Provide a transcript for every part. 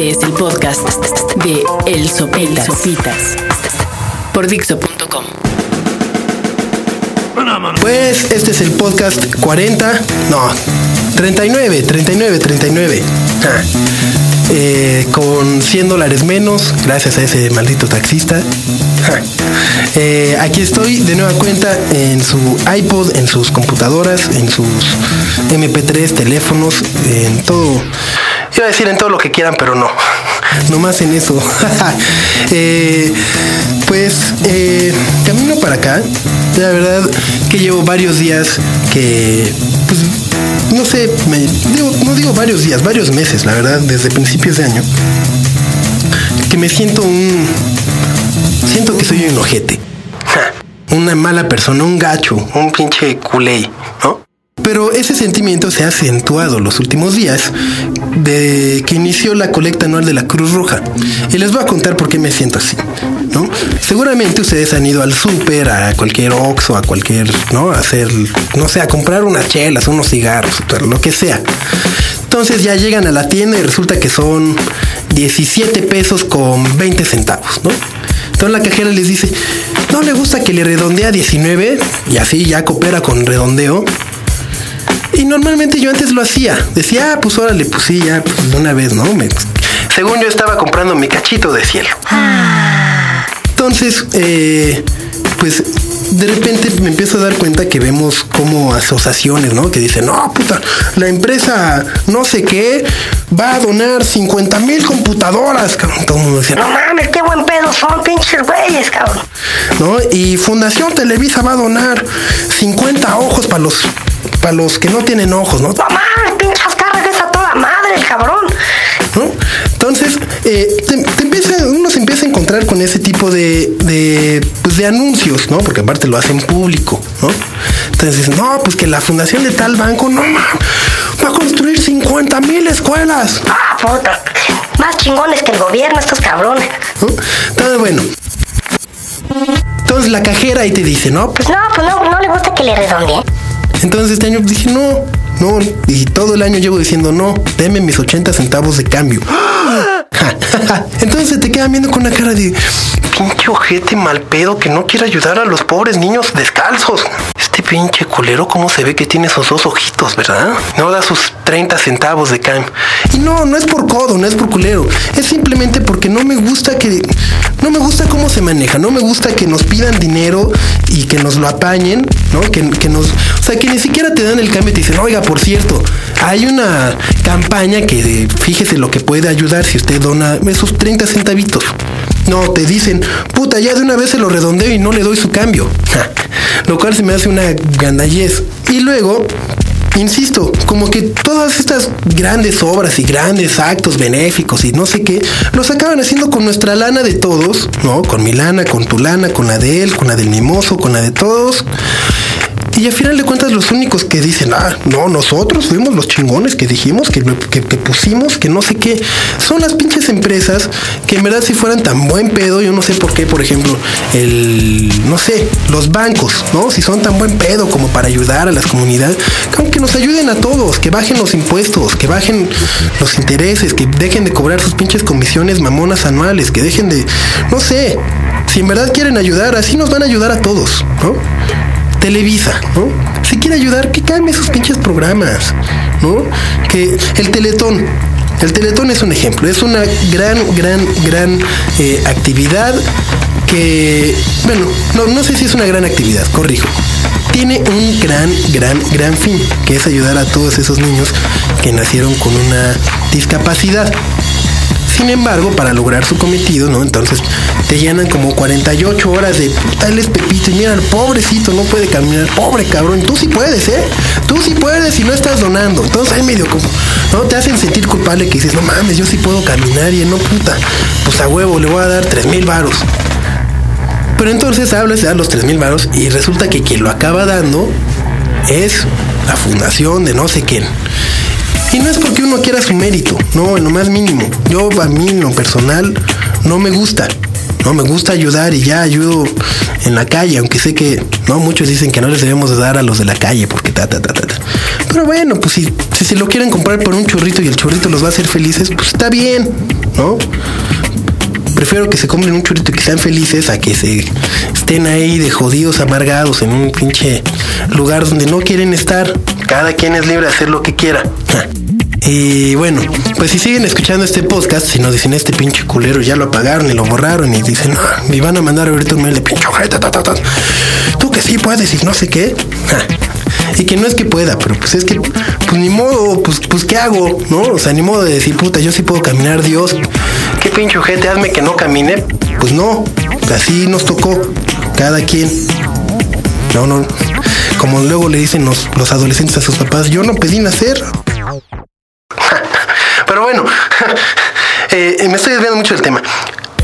Este es el podcast de El Sopitas. Sopitas por Dixo.com. Pues este es el podcast 40, no, 39, 39, 39. Ah, eh, con 100 dólares menos, gracias a ese maldito taxista. Ah, eh, aquí estoy de nueva cuenta en su iPod, en sus computadoras, en sus MP3, teléfonos, en todo. Iba a decir en todo lo que quieran, pero no. No más en eso. Eh, pues eh, camino para acá. La verdad que llevo varios días que, pues, no sé, me, digo, no digo varios días, varios meses, la verdad, desde principios de año, que me siento un, siento que soy un ojete, una mala persona, un gacho, un pinche culé. Pero ese sentimiento se ha acentuado los últimos días de que inició la colecta anual de la Cruz Roja. Y les voy a contar por qué me siento así. ¿no? Seguramente ustedes han ido al súper, a cualquier Oxxo, a cualquier, ¿no? A hacer, no sé, a comprar unas chelas, unos cigarros, lo que sea. Entonces ya llegan a la tienda y resulta que son 17 pesos con 20 centavos, ¿no? Entonces la cajera les dice, no le gusta que le redondea 19 y así ya coopera con redondeo. Y normalmente yo antes lo hacía. Decía, ah, pues órale, pues sí, ya, pues de una vez, ¿no? Según yo estaba comprando mi cachito de cielo. Entonces, eh, pues de repente me empiezo a dar cuenta que vemos como asociaciones, ¿no? Que dicen, no, puta, la empresa no sé qué va a donar 50 mil computadoras. cabrón. Todo el mundo decía, no, mames, qué buen pedo son, pinches güeyes, cabrón. ¿no? Y Fundación Televisa va a donar 50 ojos para los, para los que no tienen ojos, ¿no? Mames, pinches cargas a toda madre, el cabrón. ¿no? Entonces, eh, te, te empieza, uno se empieza a encontrar con ese tipo de, de, pues, de anuncios, ¿no? Porque aparte lo hacen público, ¿no? Entonces no, pues que la fundación de tal banco, no, va a construir 50 mil escuelas, Ah, puta. Más chingones que el gobierno, estos cabrones. ¿no? Entonces, bueno. Entonces la cajera ahí te dice, no, pues Pues no, pues no, no le gusta que le redondee. Entonces este año dije, no, no. Y todo el año llevo diciendo, no, deme mis 80 centavos de cambio. Entonces te quedan viendo con una cara de pinche ojete mal pedo que no quiere ayudar a los pobres niños descalzos. Este pinche culero, ¿cómo se ve que tiene esos dos ojitos, verdad? No da sus 30 centavos de cambio. Y no, no es por codo, no es por culero. Es simplemente porque no me gusta que. No me gusta cómo se maneja. No me gusta que nos pidan dinero y que nos lo apañen, ¿no? Que, nos. O sea, que ni siquiera te dan el cambio y te dicen, oiga, por cierto, hay una campaña que fíjese lo que puede ayudar si usted dona esos 30 centavitos. No, te dicen, puta, ya de una vez se lo redondeo y no le doy su cambio. lo cual se me hace una gandallez. Y luego, Insisto, como que todas estas grandes obras y grandes actos benéficos y no sé qué, los acaban haciendo con nuestra lana de todos, ¿no? Con mi lana, con tu lana, con la de él, con la del mimoso, con la de todos. Y al final de cuentas los únicos que dicen, ah, no, nosotros fuimos los chingones que dijimos, que, que, pusimos, que no sé qué, son las pinches empresas que en verdad si fueran tan buen pedo, yo no sé por qué, por ejemplo, el, no sé, los bancos, ¿no? Si son tan buen pedo como para ayudar a las comunidades, como que nos ayuden a todos, que bajen los impuestos, que bajen los intereses, que dejen de cobrar sus pinches comisiones mamonas anuales, que dejen de, no sé, si en verdad quieren ayudar, así nos van a ayudar a todos, ¿no? Televisa, ¿no? Si quiere ayudar, que cambie sus pinches programas, ¿no? Que el Teletón, el Teletón es un ejemplo, es una gran, gran, gran eh, actividad que, bueno, no, no sé si es una gran actividad, corrijo. Tiene un gran, gran, gran fin, que es ayudar a todos esos niños que nacieron con una discapacidad. Sin embargo, para lograr su cometido, ¿no? Entonces te llenan como 48 horas de puta, él es Pepito y mira, pobrecito no puede caminar, pobre cabrón, tú sí puedes, ¿eh? Tú sí puedes y no estás donando. Entonces ahí medio como, ¿no? Te hacen sentir culpable que dices, no mames, yo sí puedo caminar y no puta, pues a huevo le voy a dar 3 mil varos. Pero entonces hablas dar los 3 mil varos y resulta que quien lo acaba dando es la fundación de no sé quién. Y no es porque uno quiera su mérito, no, en lo más mínimo. Yo a mí en lo personal no me gusta. No me gusta ayudar y ya ayudo en la calle, aunque sé que no muchos dicen que no les debemos de dar a los de la calle porque ta ta ta ta. ta. Pero bueno, pues si, si se lo quieren comprar por un churrito y el churrito los va a hacer felices, pues está bien, ¿no? Prefiero que se compren un churrito y que sean felices a que se estén ahí de jodidos amargados en un pinche lugar donde no quieren estar. Cada quien es libre de hacer lo que quiera. Y bueno, pues si siguen escuchando este podcast, si nos dicen este pinche culero ya lo apagaron y lo borraron y dicen, no, me van a mandar ahorita un mail de pinche tú que sí puedes y no sé qué. Y que no es que pueda, pero pues es que, pues ni modo, pues, pues qué hago, ¿no? O sea, ni modo de decir, puta, yo sí puedo caminar, Dios. ¿Qué pinche ojete? Hazme que no camine. Pues no, así nos tocó, cada quien. No, no. Como luego le dicen los, los adolescentes a sus papás, yo no pedí nacer. Pero bueno, eh, me estoy desviando mucho del tema.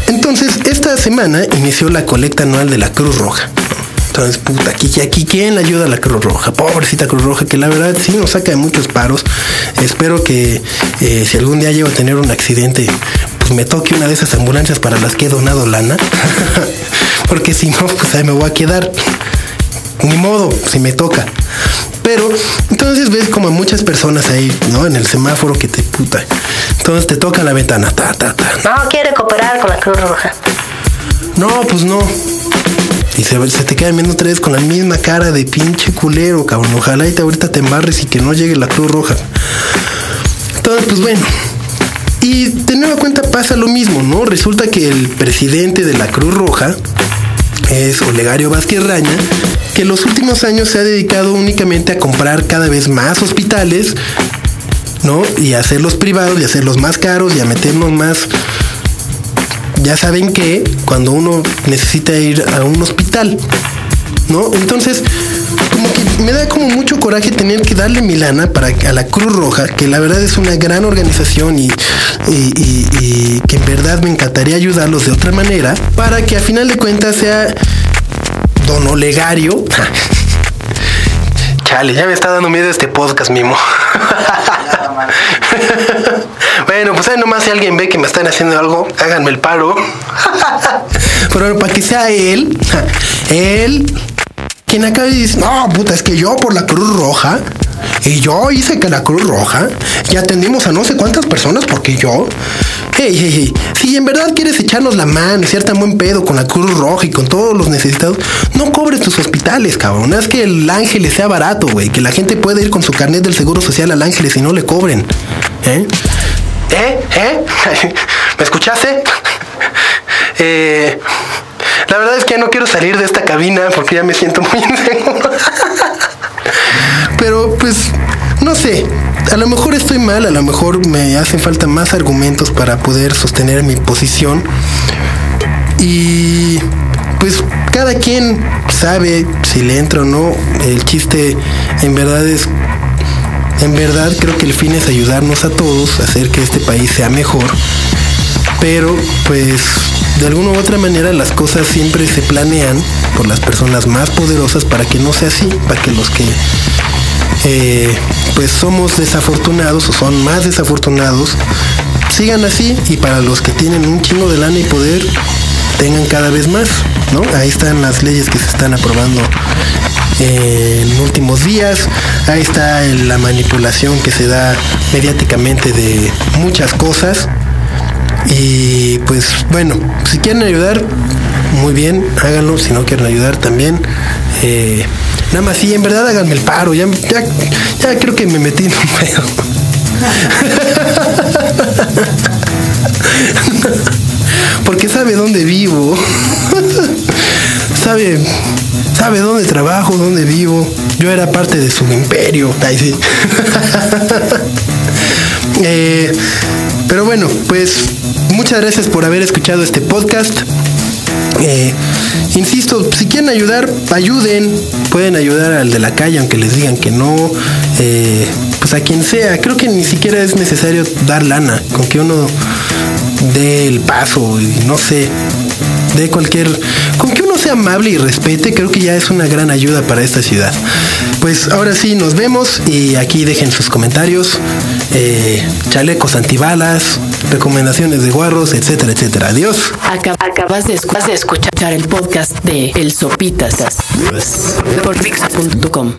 Entonces, esta semana inició la colecta anual de la Cruz Roja. Entonces, puta, aquí, aquí, ¿quién le ayuda a la Cruz Roja? Pobrecita Cruz Roja, que la verdad sí nos saca de muchos paros. Espero que eh, si algún día llego a tener un accidente, pues me toque una de esas ambulancias para las que he donado lana. Porque si no, pues ahí me voy a quedar. Ni modo, si me toca. Pero entonces ves como a muchas personas ahí, ¿no? En el semáforo que te puta. Entonces te toca la ventana, ta, ta, ta. No, quiere cooperar con la Cruz Roja. No, pues no. Y se, se te quedan viendo otra vez con la misma cara de pinche culero, cabrón. Ojalá y te ahorita te embarres y que no llegue la Cruz Roja. Entonces, pues bueno. Y de nueva cuenta pasa lo mismo, ¿no? Resulta que el presidente de la Cruz Roja es Olegario Vázquez Raña, que los últimos años se ha dedicado únicamente a comprar cada vez más hospitales, ¿no? Y a hacerlos privados y hacerlos más caros y a meternos más ya saben que cuando uno necesita ir a un hospital, ¿no? Entonces, como que me da como mucho coraje tener que darle mi lana para a la Cruz Roja, que la verdad es una gran organización y, y que en verdad me encantaría ayudarlos de otra manera, para que a final de cuentas sea don Olegario. Chale, ya me está dando miedo este podcast, Mimo. bueno, pues ahí nomás si alguien ve que me están haciendo algo, háganme el paro. Pero para que sea él, él, quien acaba y dice, no, puta, es que yo por la Cruz Roja, y yo hice que la Cruz Roja, y atendimos a no sé cuántas personas porque yo, hey, hey, hey, si en verdad quieres echarnos la mano tan buen pedo con la Cruz Roja y con todos los necesitados, no cobres tus hospitales, cabrón. Es que el Ángeles sea barato, güey. Que la gente pueda ir con su carnet del Seguro Social al Ángeles y no le cobren. ¿Eh? ¿Eh? ¿Eh? ¿Me escuchaste? Eh, la verdad es que ya no quiero salir de esta cabina porque ya me siento muy inseguro. Pero pues, no sé. A lo mejor estoy mal, a lo mejor me hacen falta más argumentos para poder sostener mi posición. Y pues cada quien sabe si le entra o no. El chiste en verdad es en verdad creo que el fin es ayudarnos a todos, hacer que este país sea mejor. Pero pues de alguna u otra manera las cosas siempre se planean por las personas más poderosas para que no sea así, para que los que eh, pues somos desafortunados o son más desafortunados sigan así y para los que tienen un chingo de lana y poder tengan cada vez más, ¿no? Ahí están las leyes que se están aprobando en últimos días. Ahí está la manipulación que se da mediáticamente de muchas cosas. Y pues bueno, si quieren ayudar, muy bien, háganlo. Si no quieren ayudar también. Eh, nada más, sí, en verdad háganme el paro. Ya, ya, creo que me metí en un pedo. Porque sabe dónde vivo. sabe, sabe dónde trabajo, dónde vivo. Yo era parte de su imperio. Ay, sí. Eh, pero bueno, pues muchas gracias por haber escuchado este podcast. Eh, insisto, si quieren ayudar, ayuden. Pueden ayudar al de la calle, aunque les digan que no. Eh, pues a quien sea. Creo que ni siquiera es necesario dar lana. Con que uno dé el paso y no sé. De cualquier. Con que sea amable y respete, creo que ya es una gran ayuda para esta ciudad. Pues ahora sí, nos vemos y aquí dejen sus comentarios, eh, chalecos antibalas, recomendaciones de guarros, etcétera, etcétera. Adiós. Acab- acabas de, escu- de escuchar el podcast de El Sopitas por.